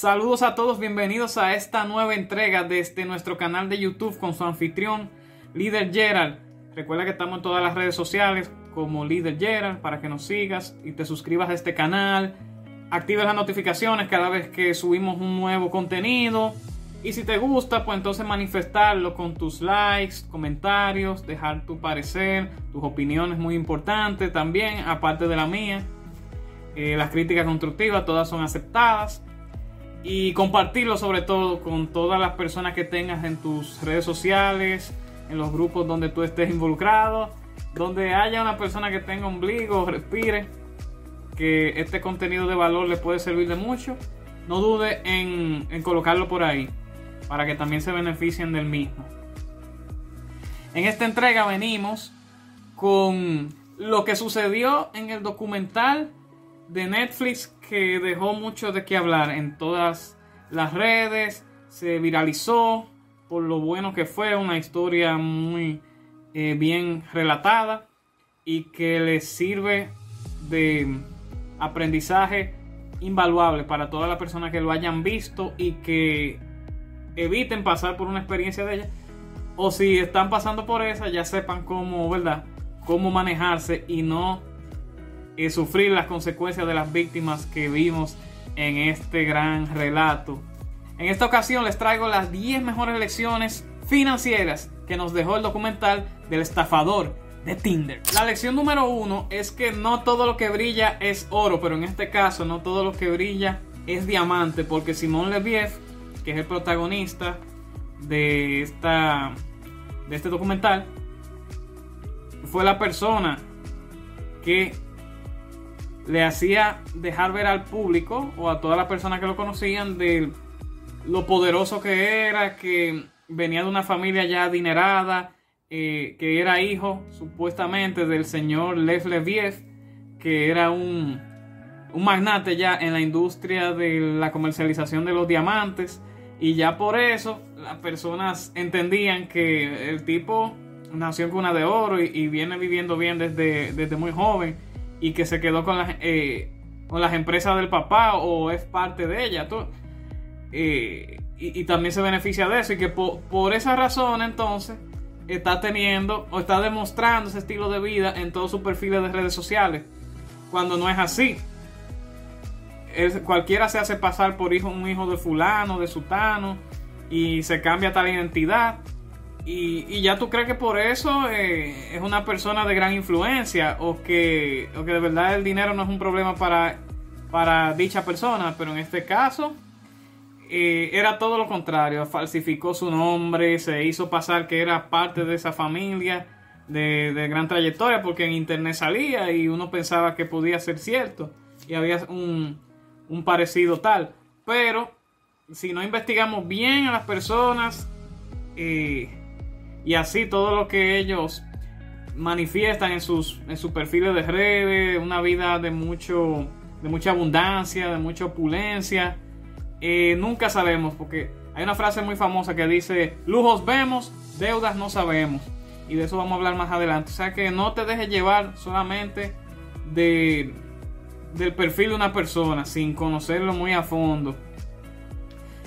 Saludos a todos, bienvenidos a esta nueva entrega desde nuestro canal de YouTube con su anfitrión, Líder Gerald. Recuerda que estamos en todas las redes sociales como Líder Gerald para que nos sigas y te suscribas a este canal. Actives las notificaciones cada vez que subimos un nuevo contenido. Y si te gusta, pues entonces manifestarlo con tus likes, comentarios, dejar tu parecer, tus opiniones muy importantes también, aparte de la mía. Eh, las críticas constructivas, todas son aceptadas y compartirlo sobre todo con todas las personas que tengas en tus redes sociales, en los grupos donde tú estés involucrado, donde haya una persona que tenga ombligo, respire, que este contenido de valor le puede servir de mucho, no dude en, en colocarlo por ahí, para que también se beneficien del mismo. En esta entrega venimos con lo que sucedió en el documental de Netflix que dejó mucho de qué hablar en todas las redes, se viralizó por lo bueno que fue, una historia muy eh, bien relatada y que les sirve de aprendizaje invaluable para todas las personas que lo hayan visto y que eviten pasar por una experiencia de ella o si están pasando por esa ya sepan cómo, ¿verdad? Cómo manejarse y no y sufrir las consecuencias de las víctimas que vimos en este gran relato. En esta ocasión les traigo las 10 mejores lecciones financieras que nos dejó el documental del estafador de Tinder. La lección número uno es que no todo lo que brilla es oro, pero en este caso no todo lo que brilla es diamante, porque Simón Leviev, que es el protagonista de, esta, de este documental, fue la persona que le hacía dejar ver al público o a todas las personas que lo conocían de lo poderoso que era, que venía de una familia ya adinerada, eh, que era hijo supuestamente del señor Lev Leviev, que era un, magnate ya en la industria de la comercialización de los diamantes. Y ya por eso las personas entendían que el tipo nació en cuna de oro y, viene viviendo bien desde, desde muy joven y que se quedó con las, eh, con las empresas del papá o es parte de ella. Eh, y, también se beneficia de eso y que por, esa razón entonces está teniendo o está demostrando ese estilo de vida en todos sus perfiles de redes sociales. Cuando no es así. cualquiera se hace pasar por hijo, un hijo de fulano, de sutano, y se cambia tal identidad y, ya tú crees que por eso eh, es una persona de gran influencia o que, o que de verdad el dinero no es un problema para, para dicha persona, pero en este caso eh, era todo lo contrario, falsificó su nombre, se hizo pasar que era parte de esa familia de, de gran trayectoria porque en internet salía y uno pensaba que podía ser cierto y había un, un parecido tal, pero si no investigamos bien a las personas, eh, y así todo lo que ellos manifiestan en sus, en perfiles de redes, una vida de, mucho, de mucha abundancia, de mucha opulencia. Eh, nunca sabemos, porque hay una frase muy famosa que dice, lujos vemos, deudas no sabemos. Y de eso vamos a hablar más adelante. O sea que no te dejes llevar solamente de, del perfil de una persona, sin conocerlo muy a fondo.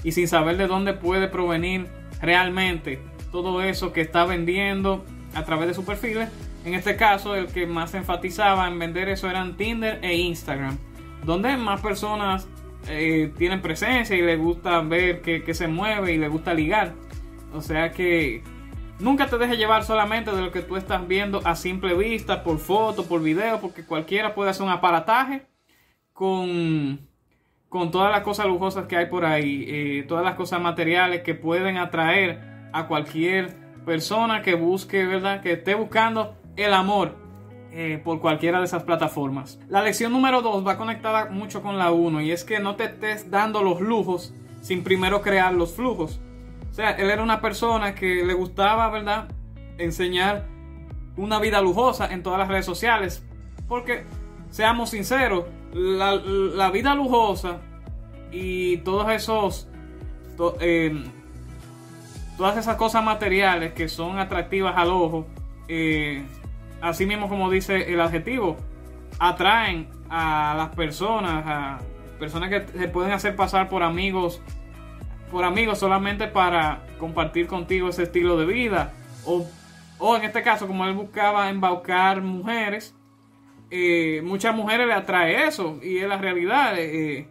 Y sin saber de dónde puede provenir realmente todo eso que está vendiendo a través de sus perfiles. En este caso, el que más enfatizaba en vender eso eran Tinder e Instagram, donde más personas eh, tienen presencia y les gusta ver que, se mueve y les gusta ligar. O sea que nunca te dejes llevar solamente de lo que tú estás viendo a simple vista, por foto, por video, porque cualquiera puede hacer un aparataje con, con todas las cosas lujosas que hay por ahí, eh, todas las cosas materiales que pueden atraer a cualquier persona que busque, ¿verdad? Que esté buscando el amor eh, por cualquiera de esas plataformas. La lección número 2 va conectada mucho con la 1 y es que no te estés dando los lujos sin primero crear los flujos. O sea, él era una persona que le gustaba, ¿verdad? Enseñar una vida lujosa en todas las redes sociales. Porque, seamos sinceros, la, vida lujosa y todos esos... Eh, todas esas cosas materiales que son atractivas al ojo, eh, así mismo como dice el adjetivo, atraen a las personas, a personas que se pueden hacer pasar por amigos, por amigos solamente para compartir contigo ese estilo de vida. O, o en este caso, como él buscaba embaucar mujeres, eh, muchas mujeres le atrae eso y es la realidad. Eh,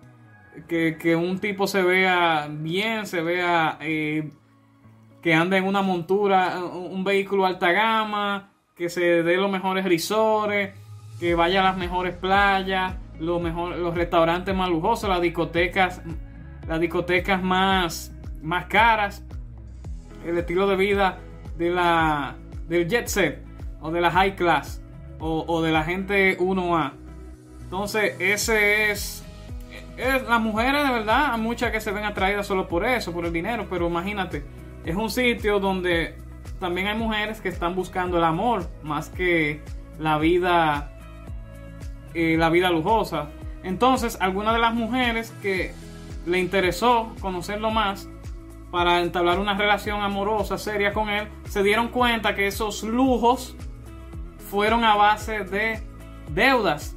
que, que, un tipo se vea bien, se vea que anda en una montura, un vehículo alta gama, que se dé los mejores risores, que vaya a las mejores playas, los, mejor, los restaurantes más lujosos, las discotecas, las discotecas más, más caras, el estilo de vida de la, del jet set o de la high class o, o de la gente 1A. Entonces, ese es, es, Las mujeres, de verdad, hay muchas que se ven atraídas solo por eso, por el dinero, pero imagínate, es un sitio donde también hay mujeres que están buscando el amor más que la vida eh, la vida lujosa. Entonces, algunas de las mujeres que le interesó conocerlo más para entablar una relación amorosa seria con él, se dieron cuenta que esos lujos fueron a base de deudas,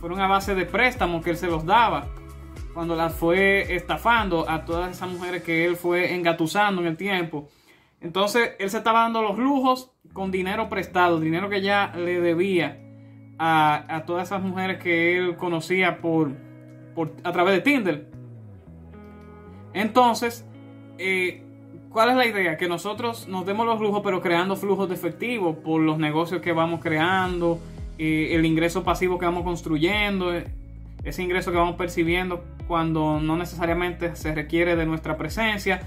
fueron a base de préstamos que él se los daba cuando las fue estafando a todas esas mujeres que él fue engatusando en el tiempo. Entonces él se estaba dando los lujos con dinero prestado, dinero que ya le debía a, todas esas mujeres que él conocía por, a través de Tinder. Entonces, eh, ¿cuál es la idea? Que nosotros nos demos los lujos, pero creando flujos de efectivo por los negocios que vamos creando, eh, el ingreso pasivo que vamos construyendo, eh, ese ingreso que vamos percibiendo cuando no necesariamente se requiere de nuestra presencia.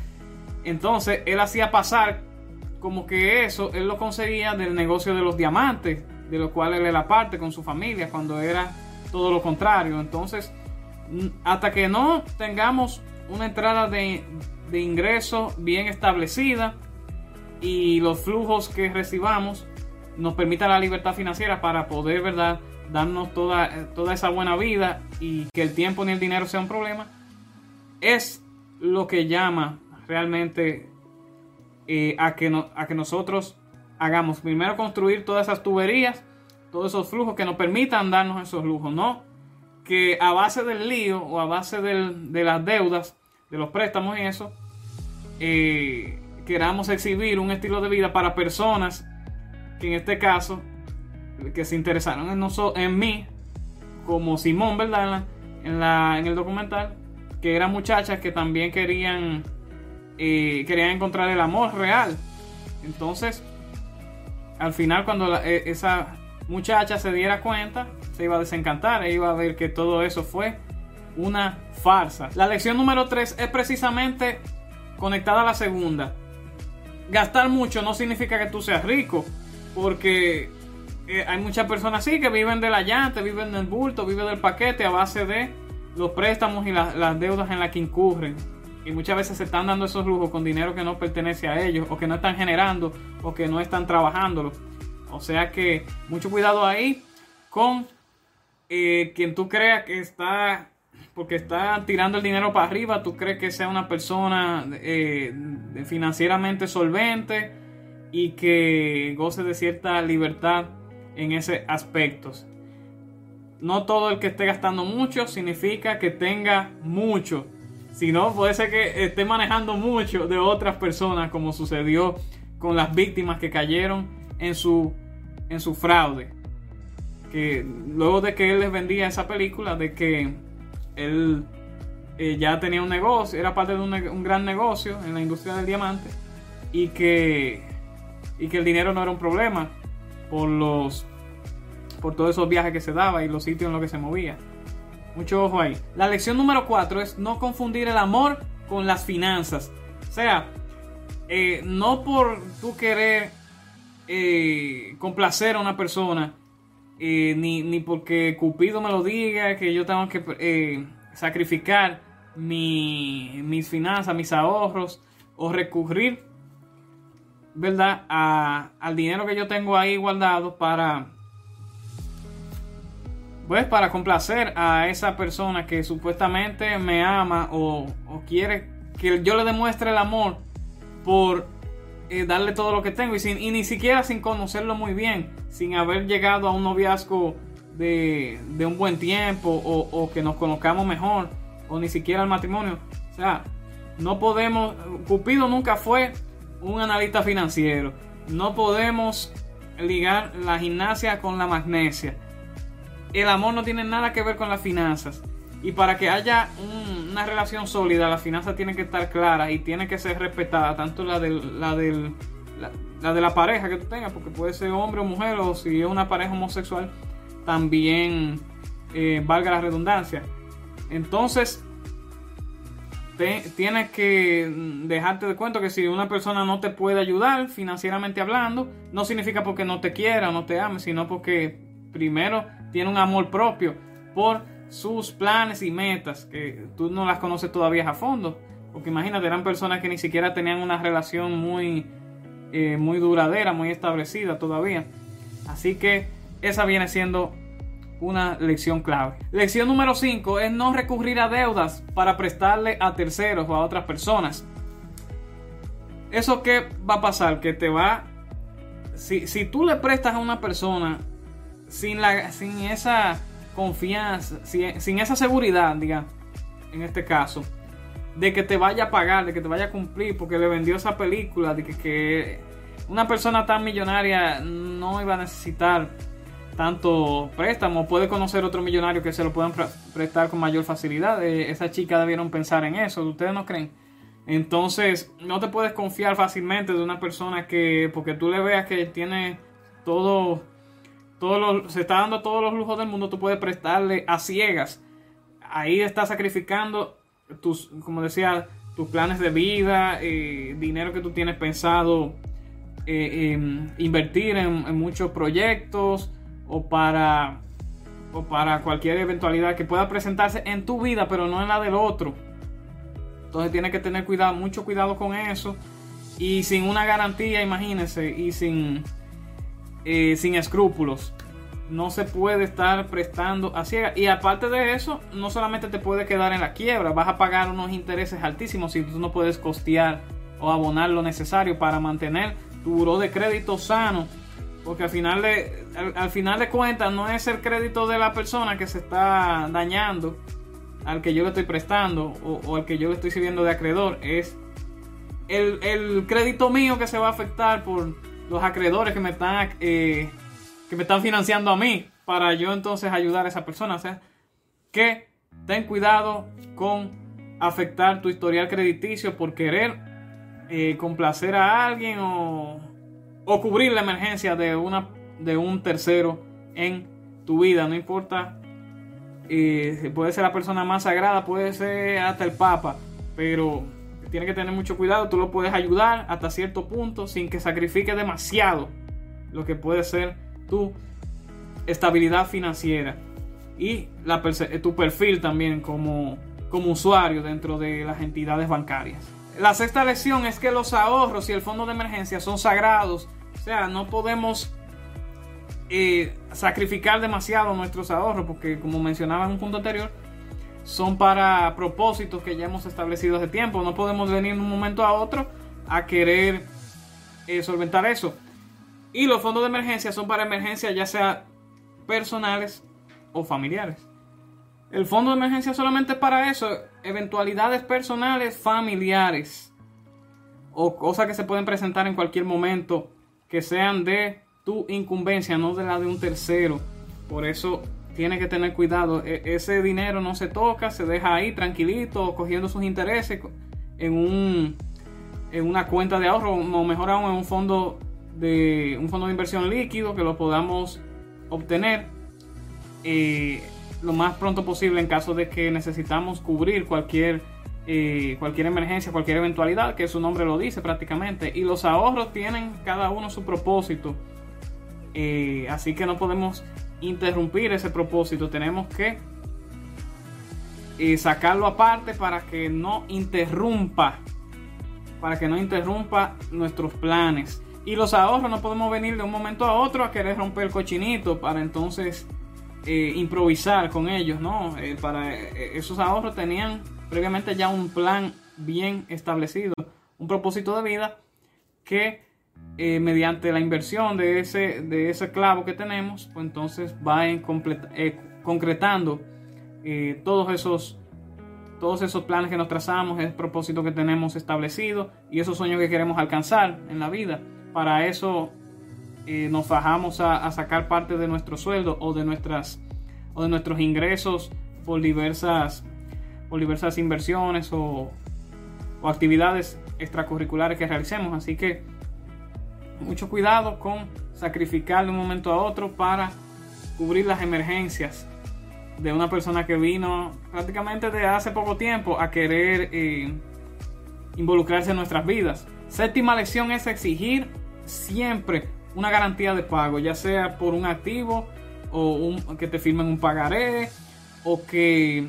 Entonces, él hacía pasar como que eso, él lo conseguía del negocio de los diamantes de lo cual él era parte con su familia, cuando era todo lo contrario. Entonces, hasta que no tengamos una entrada de, de ingreso bien establecida y los flujos que recibamos nos permitan la libertad financiera para poder, ¿verdad?, darnos toda, toda esa buena vida y que el tiempo ni el dinero sea un problema, es lo que llama realmente eh, a, que no, a que nosotros hagamos primero construir todas esas tuberías, todos esos flujos que nos permitan darnos esos lujos, ¿no? Que a base del lío o a base de las deudas, de los préstamos y eso, eh, queramos exhibir un estilo de vida para personas que en este caso, que se interesaron en, en mí, como Simón, ¿verdad? En, la, en el documental, que eran muchachas que también querían, eh, querían encontrar el amor real. Entonces, al final cuando e, esa muchacha se diera cuenta, se iba a desencantar e iba a ver que todo eso fue una farsa. La lección número 3 es precisamente conectada a la segunda. Gastar mucho no significa que tú seas rico, porque eh, hay muchas personas así que viven de la llanta, viven del bulto, viven del paquete a base de los préstamos y las deudas en las que incurren y muchas veces se están dando esos lujos con dinero que no pertenece a ellos o que no están generando o que no están trabajándolo. O sea que mucho cuidado ahí con eh, quien tú creas que está, porque está tirando el dinero para arriba, tú crees que sea una persona eh, financieramente solvente y que goce de cierta libertad en ese aspecto. No todo el que esté gastando mucho significa que tenga mucho si no, puede ser que esté manejando mucho de otras personas, como sucedió con las víctimas que cayeron en su, en su fraude. Que luego de que él les vendía esa película, de que él eh, ya tenía un negocio, era parte de un, gran negocio en la industria del diamante, y que, y que el dinero no era un problema por los por todos esos viajes que se daba y los sitios en los que se movía. Mucho ojo ahí. La lección número 4 es no confundir el amor con las finanzas. O sea, eh, no por tú querer eh, complacer a una persona, eh, ni, porque Cupido me lo diga, que yo tengo que sacrificar mis finanzas, mis ahorros, o recurrir, ¿verdad?, al dinero que yo tengo ahí guardado para pues para complacer a esa persona que supuestamente me ama o, quiere que yo le demuestre el amor por eh, darle todo lo que tengo y, sin, y ni siquiera sin conocerlo muy bien, sin haber llegado a un noviazgo de, un buen tiempo o, que nos conozcamos mejor o ni siquiera el matrimonio. O sea, no podemos, Cupido nunca fue un analista financiero. No podemos ligar la gimnasia con la magnesia. El amor no tiene nada que ver con las finanzas. Y para que haya una relación sólida, la finanza tiene que estar clara y tiene que ser respetada, tanto la, la, la, de la pareja que tú tengas, porque puede ser hombre o mujer, o si es una pareja homosexual, también eh, valga la redundancia. Entonces, tienes que dejarte de cuenta que si una persona no te puede ayudar financieramente hablando, no significa porque no te quiera o no te ame, sino porque primero tiene un amor propio por sus planes y metas que tú no las conoces todavía a fondo. Porque imagínate, eran personas que ni siquiera tenían una relación muy, eh, muy duradera, muy establecida todavía. Así que esa viene siendo una lección clave. Lección número 5 es no recurrir a deudas para prestarle a terceros o a otras personas. ¿Eso qué va a pasar? Que te va... Si, si tú le prestas a una persona sin, la, sin esa confianza, sin, esa seguridad, diga, en este caso, de que te vaya a pagar, de que te vaya a cumplir, porque le vendió esa película, de que, que una persona tan millonaria no iba a necesitar tanto préstamo, puede conocer otro millonario que se lo puedan prestar con mayor facilidad. Eh, esa chica debieron pensar en eso, ¿ustedes no creen? Entonces, no te puedes confiar fácilmente de una persona que, porque tú le veas que tiene todo se está dando todos los lujos del mundo, tú puedes prestarle a ciegas. Ahí estás sacrificando tus, como decía, tus planes de vida, eh, dinero que tú tienes pensado eh, invertir en, muchos proyectos o para, o para cualquier eventualidad que pueda presentarse en tu vida, pero no en la del otro. Entonces tienes que tener cuidado, mucho cuidado con eso. Y sin una garantía, imagínense, y sin eh, sin escrúpulos. No se puede estar prestando a ciegas. Y aparte de eso, no solamente te puede quedar en la quiebra, vas a pagar unos intereses altísimos si tú no puedes costear o abonar lo necesario para mantener tu buro de crédito sano. Porque al final, de, al, final de cuentas no es el crédito de la persona que se está dañando al que yo le estoy prestando o, al que yo le estoy sirviendo de acreedor. Es el, el crédito mío que se va a afectar por los acreedores que me están, eh, que me están financiando a mí para yo entonces ayudar a esa persona. O sea, que ten cuidado con afectar tu historial crediticio por querer eh, complacer a alguien o, o, cubrir la emergencia de, una, de un tercero en tu vida. No importa, eh, puede ser la persona más sagrada, puede ser hasta el Papa, pero tiene que tener mucho cuidado. Tú lo puedes ayudar hasta cierto punto sin que sacrifique demasiado lo que puede ser tu estabilidad financiera y la, tu perfil también como, como usuario dentro de las entidades bancarias. La sexta lección es que los ahorros y el fondo de emergencia son sagrados. O sea, no podemos sacrificar demasiado nuestros ahorros porque como mencionaba en un punto anterior, son para propósitos que ya hemos establecido hace tiempo. No podemos venir de un momento a otro a querer eh, solventar eso. Y los fondos de emergencia son para emergencias ya sea personales o familiares. El fondo de emergencia solamente para eso, eventualidades personales, familiares o cosas que se pueden presentar en cualquier momento que sean de tu incumbencia, no de la de un tercero. Por eso tiene que tener cuidado. E, ese dinero no se toca, se deja ahí tranquilito, cogiendo sus intereses en, un, en una cuenta de ahorro, o mejor aún en un fondo de un fondo de inversión líquido que lo podamos obtener eh, lo más pronto posible en caso de que necesitamos cubrir cualquier eh, cualquier emergencia, cualquier eventualidad, que su nombre lo dice prácticamente. Y los ahorros tienen cada uno su propósito. Eh, así que no podemos interrumpir ese propósito, tenemos que eh, sacarlo aparte para que no interrumpa, para que no interrumpa nuestros planes. Y los ahorros no podemos venir de un momento a otro a querer romper el cochinito para entonces eh, improvisar con ellos, ¿no? Esos ahorros tenían previamente ya un plan bien establecido, un propósito de vida que eh, mediante la inversión de ese, de ese clavo que tenemos, pues entonces va en eh, concretando eh, todos esos todos esos planes que nos trazamos, el propósito que tenemos establecido y esos sueños que queremos alcanzar en la vida. Para eso nos bajamos a, sacar parte de nuestro sueldo o de nuestras o de nuestros ingresos por diversas por diversas inversiones o, o actividades extracurriculares que realicemos. Así que mucho cuidado con sacrificar de un momento a otro para cubrir las emergencias de una persona que vino prácticamente de hace poco tiempo a querer eh, involucrarse en nuestras vidas. Séptima lección es exigir siempre una garantía de pago, ya sea por un activo o que te firmen un pagaré o que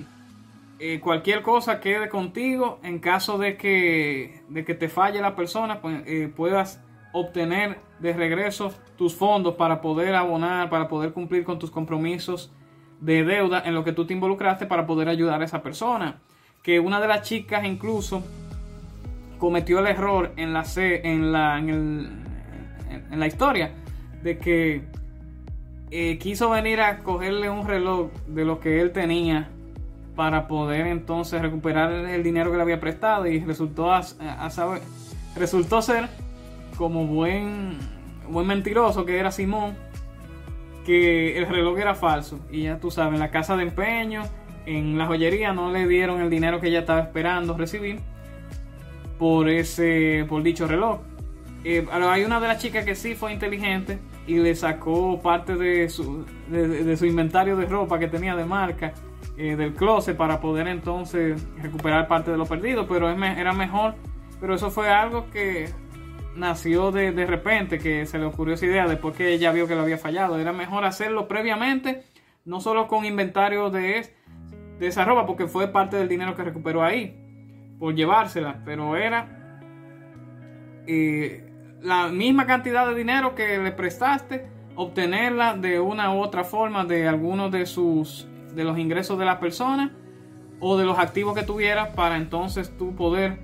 eh, cualquier cosa quede contigo en caso de que, de que te falle la persona, pues, eh, puedas obtener de regreso tus fondos para poder abonar, para poder cumplir con tus compromisos de deuda en lo que tú te involucraste para poder ayudar a esa persona. Que una de las chicas incluso cometió el error en la, en la, en, la historia de que eh, quiso venir a cogerle un reloj de lo que él tenía para poder entonces recuperar el dinero que le había prestado y resultó a, saber, resultó ser como buen buen mentiroso que era Simón que el reloj era falso. Y ya tú sabes, en la casa de empeño, en la joyería, no le dieron el dinero que ella estaba esperando recibir por ese, por dicho reloj. Eh, hay una de las chicas que sí fue inteligente y le sacó parte de su, de, su inventario de ropa que tenía de marca eh, del closet para poder entonces recuperar parte de lo perdido, pero era mejor. Pero eso fue algo que nació de, de, repente que se le ocurrió esa idea después que ella vio que lo había fallado. Era mejor hacerlo previamente, no solo con inventario de, de esa ropa, porque fue parte del dinero que recuperó ahí, por llevársela, pero era eh, la misma cantidad de dinero que le prestaste, obtenerla de una u otra forma de algunos de sus de los ingresos de la persona o de los activos que tuviera para entonces tú poder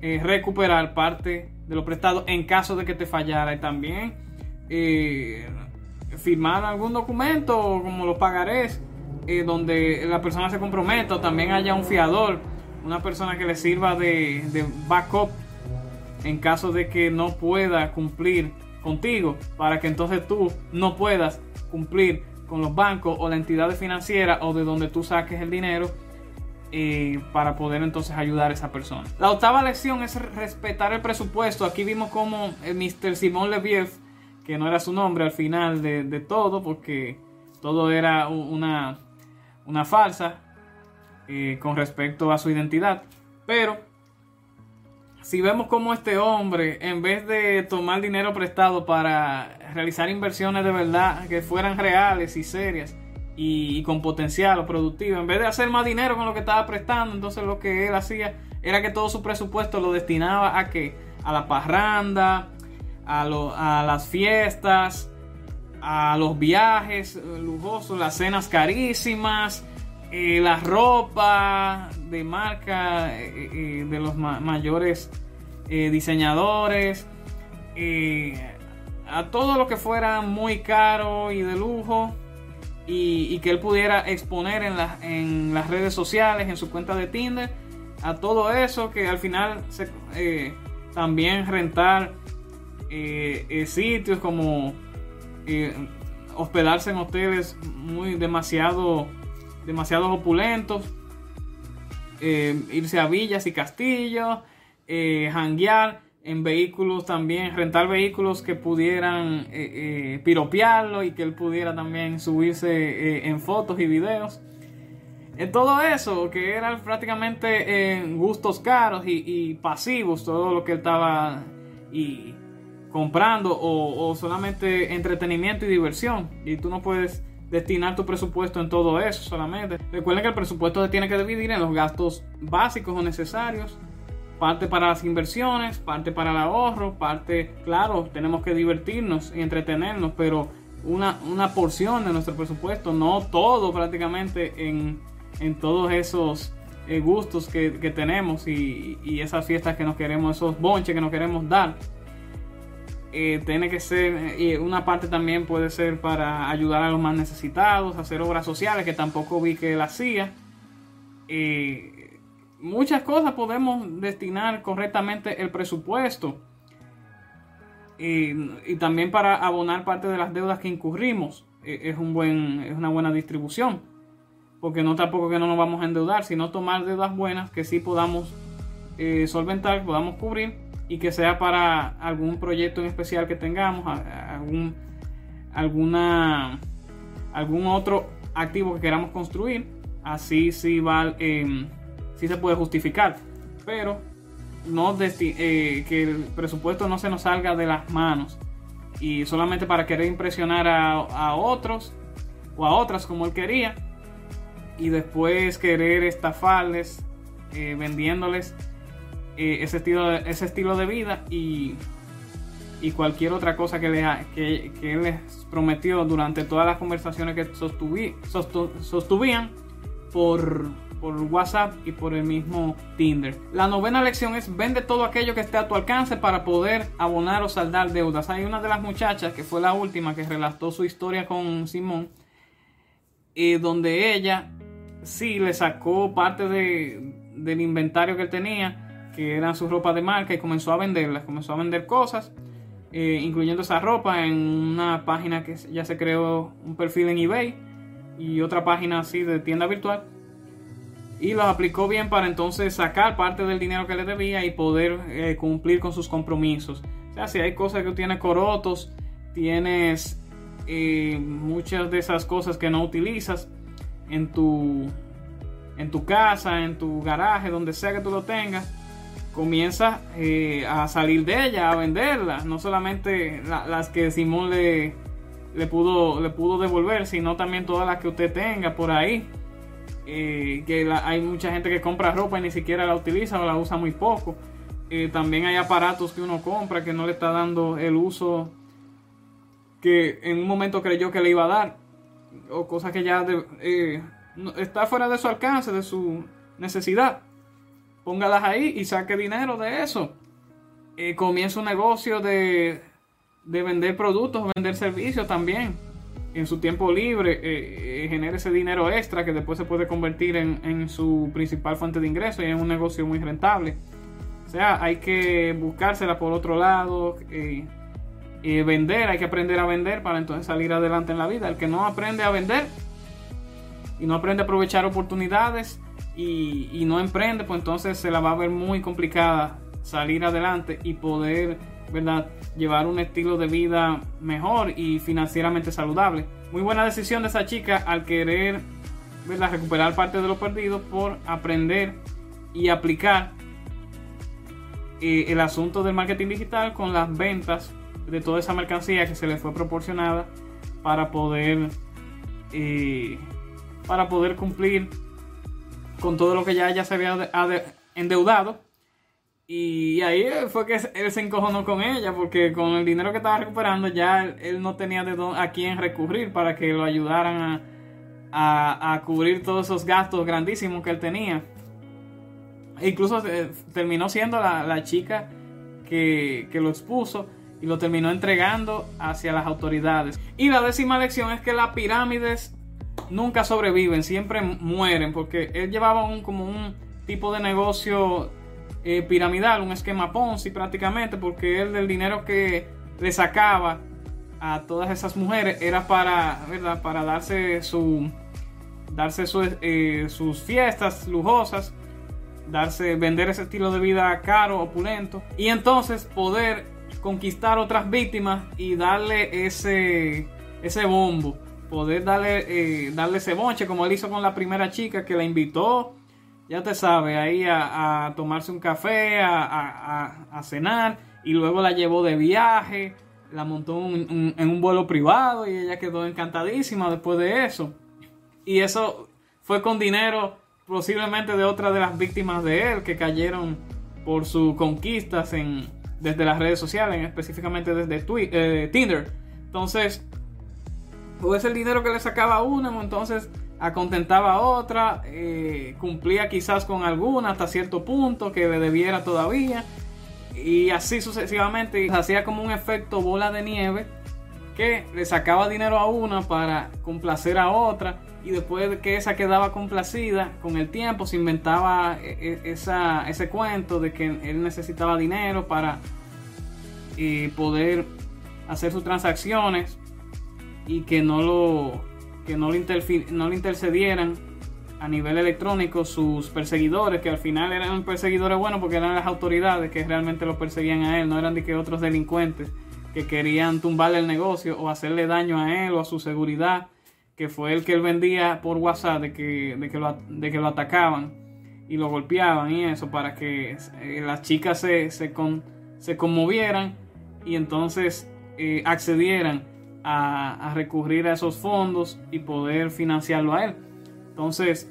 eh, recuperar parte de lo prestado en caso de que te fallara. Y también eh, firmar algún documento como los pagarés eh, donde la persona se comprometa o también haya un fiador una persona que le sirva de, de backup en caso de que no pueda cumplir contigo para que entonces tú no puedas cumplir con los bancos o la entidad financiera o de donde tú saques el dinero eh, para poder entonces ayudar a esa persona. La octava lección es respetar el presupuesto. Aquí vimos como el Mr. Simón Leviev, que no era su nombre al final de, todo, porque todo era una, una falsa eh, con respecto a su identidad. Pero si vemos como este hombre, en vez de tomar dinero prestado para realizar inversiones de verdad que fueran reales y serias, y, con potencial o productivo. En vez de hacer más dinero con lo que estaba prestando, entonces lo que él hacía era que todo su presupuesto lo destinaba a que a la parranda, a, las fiestas, a los viajes lujosos, las cenas carísimas, eh, la ropa de marca eh, eh, de los mayores diseñadores, a todo lo que fuera muy caro y de lujo y, que él pudiera exponer en, en, las redes sociales, en su cuenta de Tinder, a todo eso que al final eh, también rentar eh, eh, sitios como hospedarse en hoteles muy demasiado demasiados opulentos, irse a villas y castillos, hanguear en vehículos también, rentar vehículos que pudieran eh, eh, piropearlo y que él pudiera también subirse eh, en fotos y videos. En todo eso, que eran prácticamente gustos caros y, pasivos, todo lo que él estaba y, comprando o, o, solamente entretenimiento y diversión. Y tú no puedes destinar tu presupuesto en todo eso solamente. Recuerden que el presupuesto se tiene que dividir en los gastos básicos o necesarios parte para las inversiones, parte para el ahorro, parte, claro, tenemos que divertirnos y entretenernos, pero una, una porción de nuestro presupuesto, no todo prácticamente en, en todos esos eh, gustos que, tenemos y, esas fiestas que nos queremos, esos bonches que nos queremos dar. Eh, tiene que ser, y una parte también puede ser para ayudar a los más necesitados, hacer obras sociales, que tampoco vi que él hacía. Eh, muchas cosas podemos destinar correctamente el presupuesto. Y, también para abonar parte de las deudas que incurrimos. E, es, un buen, es una buena distribución. Porque no tampoco que no nos vamos a endeudar, sino tomar deudas buenas que sí podamos eh, solventar, podamos cubrir y que sea para algún proyecto en especial que tengamos, algún, alguna, algún otro activo que queramos construir. Así sí, va, eh, sí se puede justificar. Pero no eh, que el presupuesto no se nos salga de las manos y solamente para querer impresionar a, otros o a otras como él quería y después querer estafarles eh, vendiéndoles eh, ese, estilo de, ese estilo de vida y, y cualquier otra cosa que, le, que, que, él les prometió durante todas las conversaciones que sostuví, sostuvían por por WhatsApp y por el mismo Tinder. La novena lección es vende todo aquello que esté a tu alcance para poder abonar o saldar deudas. Hay una de las muchachas que fue la última que relató su historia con Simón, eh, donde ella sí le sacó parte del inventario que él tenía, que eran su ropa de marca, y comenzó a venderlas, comenzó a vender cosas. Eh, incluyendo esa ropa en una página que ya se creó un perfil en eBay y otra página así de tienda virtual y los aplicó bien para entonces sacar parte del dinero que le debía y poder eh, cumplir con sus compromisos. O sea, si hay cosas que tienes corotos, tienes eh, muchas de esas cosas que no utilizas en tu, en tu casa, en tu garaje, donde sea que tú lo tengas, comienza eh, a salir de ella, a venderlas. No solamente las que Simón le, le, pudo, le pudo devolver, sino también todas las que usted tenga por ahí eh, que hay mucha gente que compra ropa y ni siquiera la utiliza o la usa muy poco. Eh, también hay aparatos que uno compra que no le está dando el uso que en un momento creyó que le iba a dar. O cosas que ya eh, está fuera de su alcance, de su necesidad. Póngalas ahí y saque dinero de eso. comienza un negocio de, de vender productos, vender servicios también en su tiempo libre eh, eh, genere ese dinero extra que después se puede convertir en, su principal fuente de ingreso y en un negocio muy rentable. O sea, hay que buscársela por otro lado, eh, vender, hay que aprender a vender para entonces salir adelante en la vida. El que no aprende a vender y no aprende a aprovechar oportunidades y, y no emprende, pues entonces se la va a ver muy complicada salir adelante y poder ¿verdad? Llevar un estilo de vida mejor y financieramente saludable. Muy buena decisión de esa chica al querer, ¿verdad? Recuperar parte de lo perdido por aprender y aplicar eh, el asunto del marketing digital con las ventas de toda esa mercancía que se le fue proporcionada para poder eh, para poder cumplir con todo lo que ya, ya se había endeudado y ahí fue que él se encojonó con ella, porque con el dinero que estaba recuperando ya él no tenía de a quién recurrir para que lo ayudaran a, cubrir todos esos gastos grandísimos que él tenía. E incluso eh, terminó siendo la, chica que, que, lo expuso y lo terminó entregando hacia las autoridades. Y la décima lección es que las pirámides nunca sobreviven, siempre mueren, porque él llevaba un, como un tipo de negocio eh, piramidal, un esquema Ponzi prácticamente, porque él del dinero que le sacaba a todas esas mujeres era para, ¿verdad? Para darse su darse eh, sus fiestas lujosas, darse vender ese estilo de vida caro, opulento y entonces poder conquistar otras víctimas y darle ese ese bombo, poder darle eh, darle ese bonche como él hizo con la primera chica que la invitó ya te sabe, ahí a, tomarse un café, a, cenar, y luego la llevó de viaje, la montó en un vuelo privado y ella quedó encantadísima después de eso. Y eso fue con dinero posiblemente de otra de las víctimas de él que cayeron por sus conquistas en, desde las redes sociales, específicamente desde eh, Tinder. Entonces, pues el dinero que le sacaba a uno, entonces acontentaba a otra, eh, cumplía quizás con alguna hasta cierto punto que debiera todavía. Y así sucesivamente hacía como un efecto bola de nieve que le sacaba dinero a una para complacer a otra. Y después de que esa quedaba complacida, con el tiempo se inventaba e, e, esa, ese cuento de que él necesitaba dinero para eh, poder hacer sus transacciones y que no lo que no le, no intercedieran a nivel electrónico sus perseguidores, que al final eran perseguidores buenos porque eran las autoridades que realmente lo perseguían a él, no eran de que otros delincuentes que querían tumbarle el negocio o hacerle daño a él o a su seguridad, que fue el que él vendía por WhatsApp de que, de que, lo, de que lo atacaban y lo golpeaban y eso para que eh, las chicas se, se, se conmovieran y entonces eh, accedieran a, recurrir a esos fondos y poder financiarlo a él. Entonces,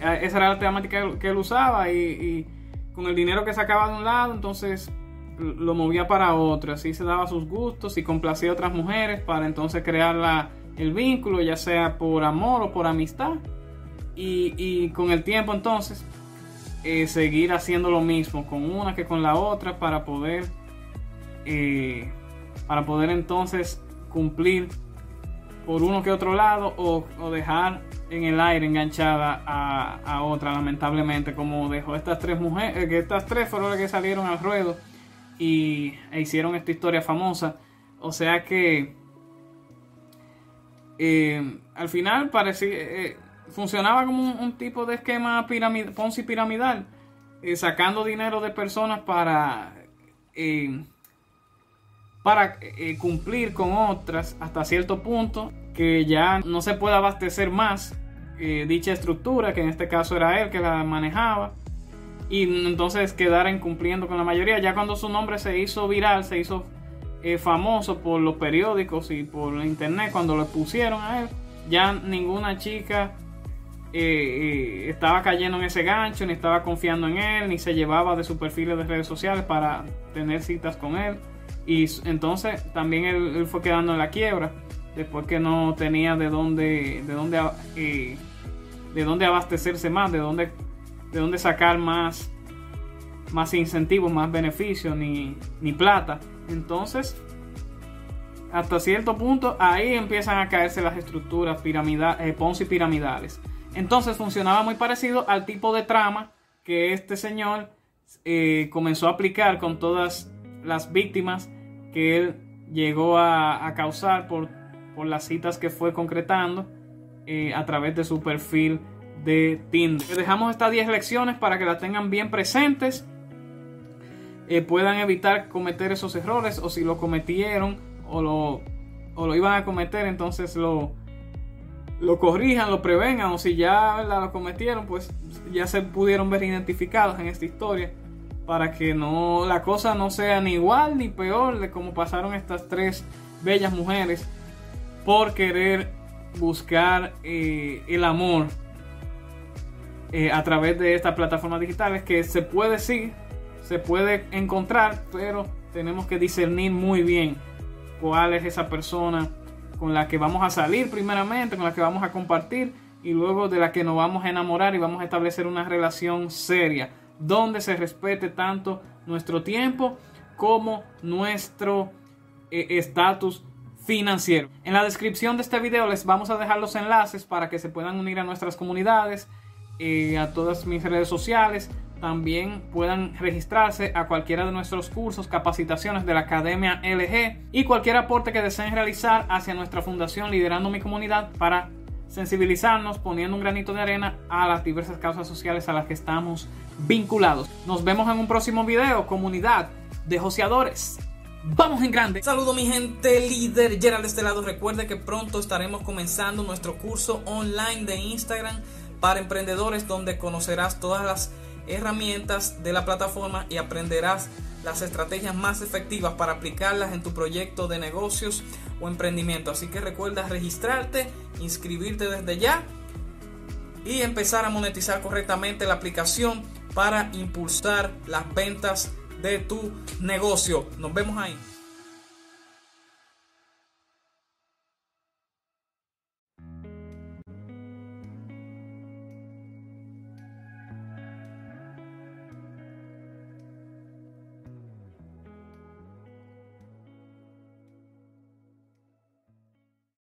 esa era la temática que él usaba y, con el dinero que sacaba de un lado, entonces lo movía para otro, así se daba sus gustos y complacía a otras mujeres para entonces crear el vínculo, ya sea por amor o por amistad. Y, con el tiempo entonces eh, seguir haciendo lo mismo con una que con la otra para poder eh, para poder entonces cumplir por uno que otro lado o, dejar en el aire enganchada a, otra lamentablemente como dejó estas tres mujeres eh, que estas tres fueron las que salieron al ruedo y e hicieron esta historia famosa. O sea que eh, al final parecía funcionaba como un, tipo de esquema piramid, Ponzi piramidal sacando dinero de personas para para eh, cumplir con otras hasta cierto punto que ya no se puede abastecer más eh, dicha estructura, que en este caso era él que la manejaba, y entonces quedar incumpliendo con la mayoría. Ya cuando su nombre se hizo viral, se hizo eh, famoso por los periódicos y por internet, cuando lo pusieron a él, ya ninguna chica estaba cayendo en ese gancho, ni estaba confiando en él, ni se llevaba de su perfil de redes sociales para tener citas con él. Y entonces también él, fue quedando en la quiebra después que no tenía de dónde, de dónde, eh, de dónde abastecerse más, de dónde, de dónde sacar más, más incentivos, más beneficios, ni, ni plata. Entonces, hasta cierto punto, ahí empiezan a caerse las estructuras piramidales, eh, piramidales. Entonces funcionaba muy parecido al tipo de trama que este señor eh, comenzó a aplicar con todas las víctimas que él llegó a, causar por, por, las citas que fue concretando eh, a través de su perfil de Tinder. dejamos estas 10 lecciones para que las tengan bien presentes, eh, puedan evitar cometer esos errores o si lo cometieron o lo, o lo iban a cometer, entonces lo, lo corrijan, lo prevengan o si ya lo cometieron, pues ya se pudieron ver identificados en esta historia para que no la cosa no sea ni igual ni peor de como pasaron estas tres bellas mujeres por querer buscar eh, el amor eh, a través de estas plataformas digitales que se puede sí se puede encontrar pero tenemos que discernir muy bien cuál es esa persona con la que vamos a salir primeramente con la que vamos a compartir y luego de la que nos vamos a enamorar y vamos a establecer una relación seria donde se respete tanto nuestro tiempo como nuestro eh, estatus financiero. En la descripción de este video les vamos a dejar los enlaces para que se puedan unir a nuestras comunidades, eh, a todas mis redes sociales. También puedan registrarse a cualquiera de nuestros cursos, capacitaciones de la Academia LG y cualquier aporte que deseen realizar hacia nuestra fundación Liderando mi Comunidad para sensibilizarnos poniendo un granito de arena a las diversas causas sociales a las que estamos vinculados. Nos vemos en un próximo video, comunidad de joseadores. Vamos en grande. Saludo mi gente líder Gerald de este lado. Recuerde que pronto estaremos comenzando nuestro curso online de Instagram para emprendedores donde conocerás todas las herramientas de la plataforma y aprenderás las estrategias más efectivas para aplicarlas en tu proyecto de negocios o emprendimiento. Así que recuerda registrarte, inscribirte desde ya y empezar a monetizar correctamente la aplicación para impulsar las ventas de tu negocio. Nos vemos ahí.